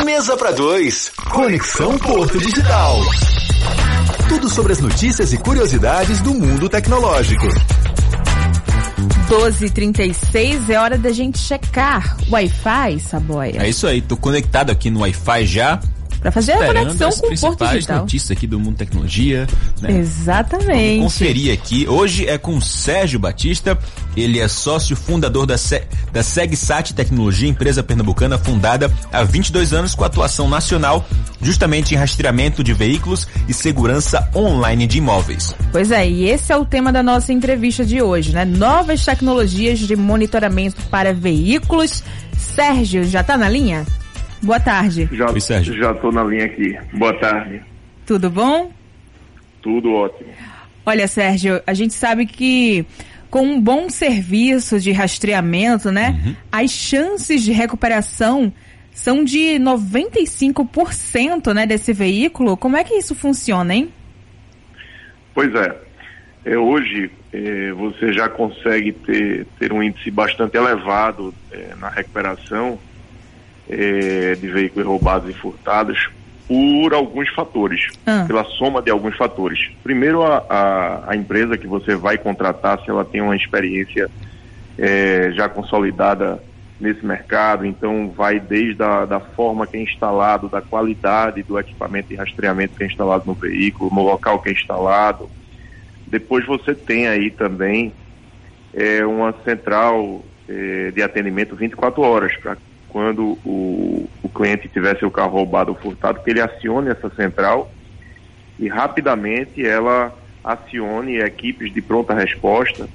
Mesa para dois. Conexão Porto Digital. Tudo sobre as notícias e curiosidades do mundo tecnológico. 12h36 é hora da gente checar Wi-Fi, Saboia. É isso aí, tô conectado aqui no Wi-Fi já. Para fazer a conexão com o Porto Digital. notícias aqui do mundo tecnologia. Né? Exatamente. Vamos conferir aqui. Hoje é com o Sérgio Batista. Ele é sócio fundador da, Se da SegSat Tecnologia, empresa pernambucana fundada há 22 anos com atuação nacional justamente em rastreamento de veículos e segurança online de imóveis. Pois é, e esse é o tema da nossa entrevista de hoje, né? Novas tecnologias de monitoramento para veículos. Sérgio, já está na linha? Boa tarde. Já, Oi, Sérgio. Já estou na linha aqui. Boa tarde. Tudo bom? Tudo ótimo. Olha, Sérgio, a gente sabe que com um bom serviço de rastreamento, né, uhum. as chances de recuperação são de 95%, né, desse veículo. Como é que isso funciona, hein? Pois é. é hoje é, você já consegue ter, ter um índice bastante elevado é, na recuperação é, de veículos roubados e furtados por alguns fatores, ah. pela soma de alguns fatores. Primeiro, a, a, a, empresa que você vai contratar, se ela tem uma experiência é, já consolidada nesse mercado, então vai desde a da forma que é instalado, da qualidade do equipamento de rastreamento que é instalado no veículo, no local que é instalado. Depois você tem aí também é, uma central é, de atendimento 24 horas para quando o, o cliente tiver seu carro roubado ou furtado, que ele acione essa central e rapidamente ela acione equipes de pronta resposta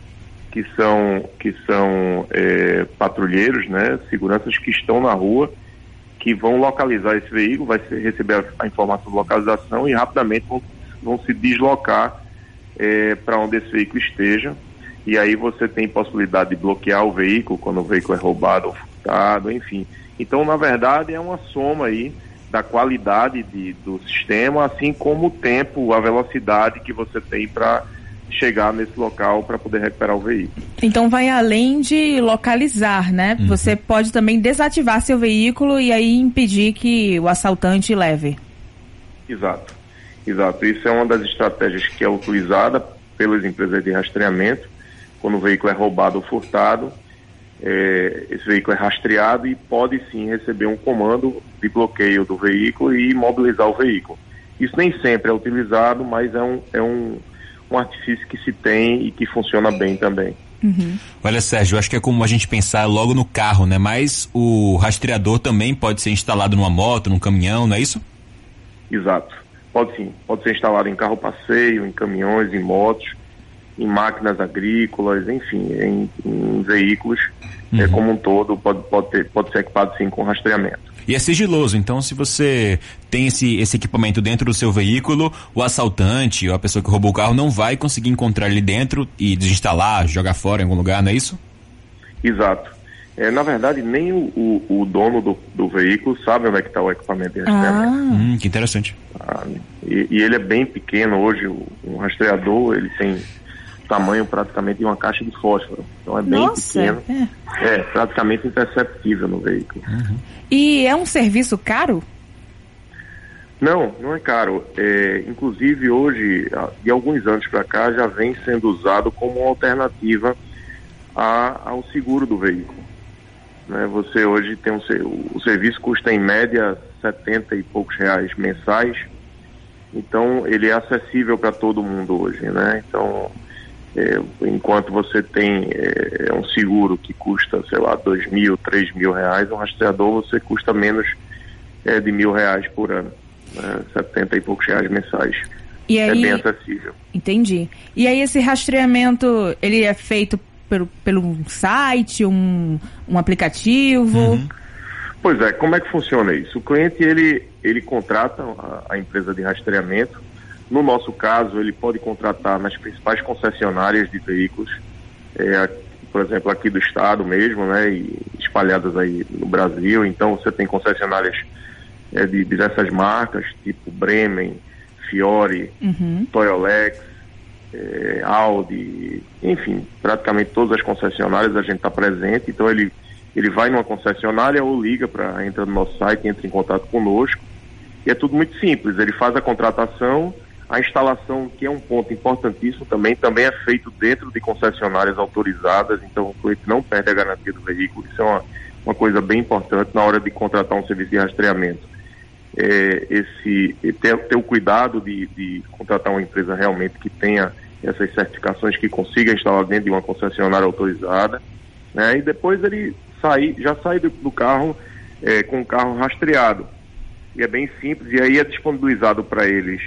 que são que são é, patrulheiros, né, seguranças que estão na rua, que vão localizar esse veículo, vai receber a, a informação de localização e rapidamente vão, vão se deslocar é, para onde esse veículo esteja. E aí você tem possibilidade de bloquear o veículo quando o veículo é roubado ou enfim. Então, na verdade, é uma soma aí da qualidade de, do sistema, assim como o tempo, a velocidade que você tem para chegar nesse local para poder recuperar o veículo. Então vai além de localizar, né? Uhum. Você pode também desativar seu veículo e aí impedir que o assaltante leve. Exato, exato. Isso é uma das estratégias que é utilizada pelas empresas de rastreamento quando o veículo é roubado ou furtado é, esse veículo é rastreado e pode sim receber um comando de bloqueio do veículo e imobilizar o veículo. Isso nem sempre é utilizado, mas é um, é um, um artifício que se tem e que funciona bem também. Uhum. Olha, Sérgio, acho que é como a gente pensar logo no carro, né? Mas o rastreador também pode ser instalado numa moto, num caminhão, não é isso? Exato. Pode sim. Pode ser instalado em carro passeio, em caminhões, em motos em máquinas agrícolas, enfim, em, em veículos é, uhum. é, como um todo, pode, pode, ter, pode ser equipado sim com rastreamento. E é sigiloso, então se você tem esse, esse equipamento dentro do seu veículo, o assaltante ou a pessoa que roubou o carro não vai conseguir encontrar ele dentro e desinstalar, jogar fora em algum lugar, não é isso? Exato. É, na verdade, nem o, o, o dono do, do, veículo sabe onde é que está o equipamento de rastreamento. Ah. Hum, que interessante. Ah, e, e, ele é bem pequeno hoje, o, um rastreador, ele tem tamanho praticamente de uma caixa de fósforo. Então é bem Nossa, pequeno. É. é. praticamente imperceptível no veículo. Uhum. E é um serviço caro? Não, não é caro. É, inclusive hoje, de alguns anos para cá, já vem sendo usado como alternativa a, ao seguro do veículo. Né? Você hoje tem um o serviço custa em média 70 e poucos reais mensais. Então ele é acessível para todo mundo hoje, né? Então é, enquanto você tem é, um seguro que custa, sei lá, dois mil, três mil reais, um rastreador você custa menos é, de mil reais por ano, né? 70 e poucos reais mensais. E é aí, é bem acessível. Entendi. E aí esse rastreamento, ele é feito pelo, pelo site, um, um aplicativo? Uhum. Pois é, como é que funciona isso? O cliente, ele, ele contrata a, a empresa de rastreamento, no nosso caso, ele pode contratar nas principais concessionárias de veículos, é, por exemplo, aqui do estado mesmo, né, e espalhadas aí no Brasil. Então, você tem concessionárias é, de diversas marcas, tipo Bremen, Fiore, uhum. Toyolex, é, Audi, enfim, praticamente todas as concessionárias a gente está presente. Então, ele Ele vai numa concessionária ou liga para entrar no nosso site, entra em contato conosco. E é tudo muito simples. Ele faz a contratação, a instalação, que é um ponto importantíssimo também, também é feito dentro de concessionárias autorizadas, então o cliente não perde a garantia do veículo. Isso é uma, uma coisa bem importante na hora de contratar um serviço de rastreamento. É, esse ter, ter o cuidado de, de contratar uma empresa realmente que tenha essas certificações que consiga instalar dentro de uma concessionária autorizada, né? E depois ele sai, já sai do, do carro é, com o carro rastreado. E é bem simples, e aí é disponibilizado para eles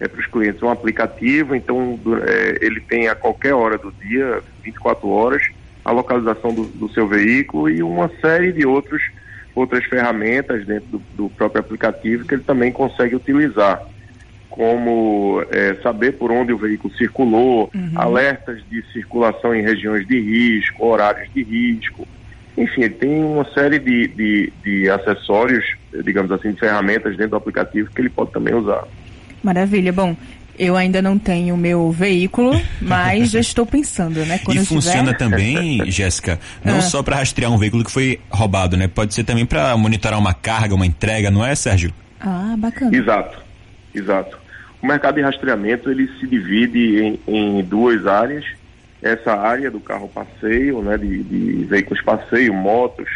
é, para os clientes um aplicativo, então é, ele tem a qualquer hora do dia, 24 horas, a localização do, do seu veículo e uma série de outros, outras ferramentas dentro do, do próprio aplicativo que ele também consegue utilizar, como é, saber por onde o veículo circulou, uhum. alertas de circulação em regiões de risco, horários de risco. Enfim, ele tem uma série de, de, de acessórios, digamos assim, de ferramentas dentro do aplicativo que ele pode também usar. Maravilha. Bom, eu ainda não tenho meu veículo, mas já estou pensando, né? Quando e funciona tiver... também, Jéssica, não ah. só para rastrear um veículo que foi roubado, né? Pode ser também para monitorar uma carga, uma entrega, não é, Sérgio? Ah, bacana. Exato, exato. O mercado de rastreamento ele se divide em, em duas áreas. Essa área do carro passeio, né, de, de veículos passeio, motos,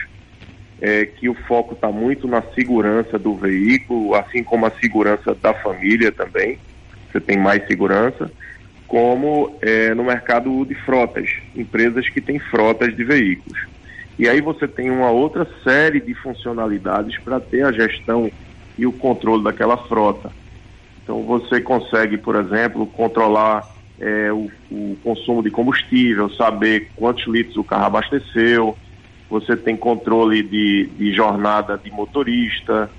é, que o foco está muito na segurança do veículo, assim como a segurança da família também. Você tem mais segurança, como é, no mercado de frotas, empresas que têm frotas de veículos. E aí você tem uma outra série de funcionalidades para ter a gestão e o controle daquela frota. Então você consegue, por exemplo, controlar é, o, o consumo de combustível, saber quantos litros o carro abasteceu, você tem controle de, de jornada de motorista,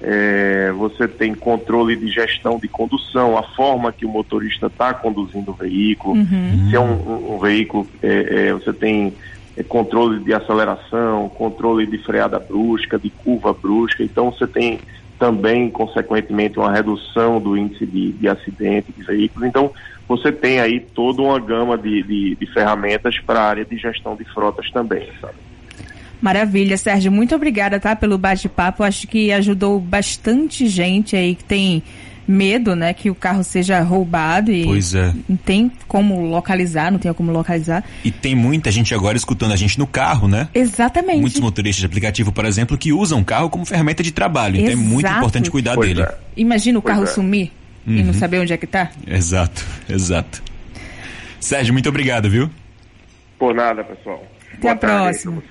é, você tem controle de gestão de condução, a forma que o motorista está conduzindo o veículo. Uhum. Se é um, um, um veículo, é, é, você tem é, controle de aceleração, controle de freada brusca, de curva brusca. Então você tem também, consequentemente, uma redução do índice de, de acidente de veículos. Então você tem aí toda uma gama de, de, de ferramentas para a área de gestão de frotas também, sabe? Maravilha, Sérgio. Muito obrigada, tá, pelo bate-papo. Acho que ajudou bastante gente aí que tem medo, né, que o carro seja roubado e pois é. não tem como localizar, não tem como localizar. E tem muita gente agora escutando a gente no carro, né? Exatamente. Muitos motoristas de aplicativo, por exemplo, que usam o carro como ferramenta de trabalho. Exato. Então é muito importante cuidar pois dele. É. Imagina o pois carro é. sumir uhum. e não uhum. saber onde é que tá. Exato, exato. Sérgio, muito obrigado, viu? Por nada, pessoal. Até a próxima.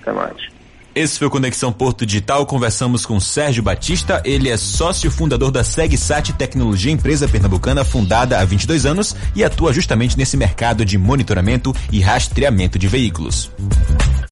Até mais. Esse foi o Conexão Porto Digital. Conversamos com Sérgio Batista. Ele é sócio fundador da SegSat Tecnologia, empresa pernambucana fundada há 22 anos e atua justamente nesse mercado de monitoramento e rastreamento de veículos.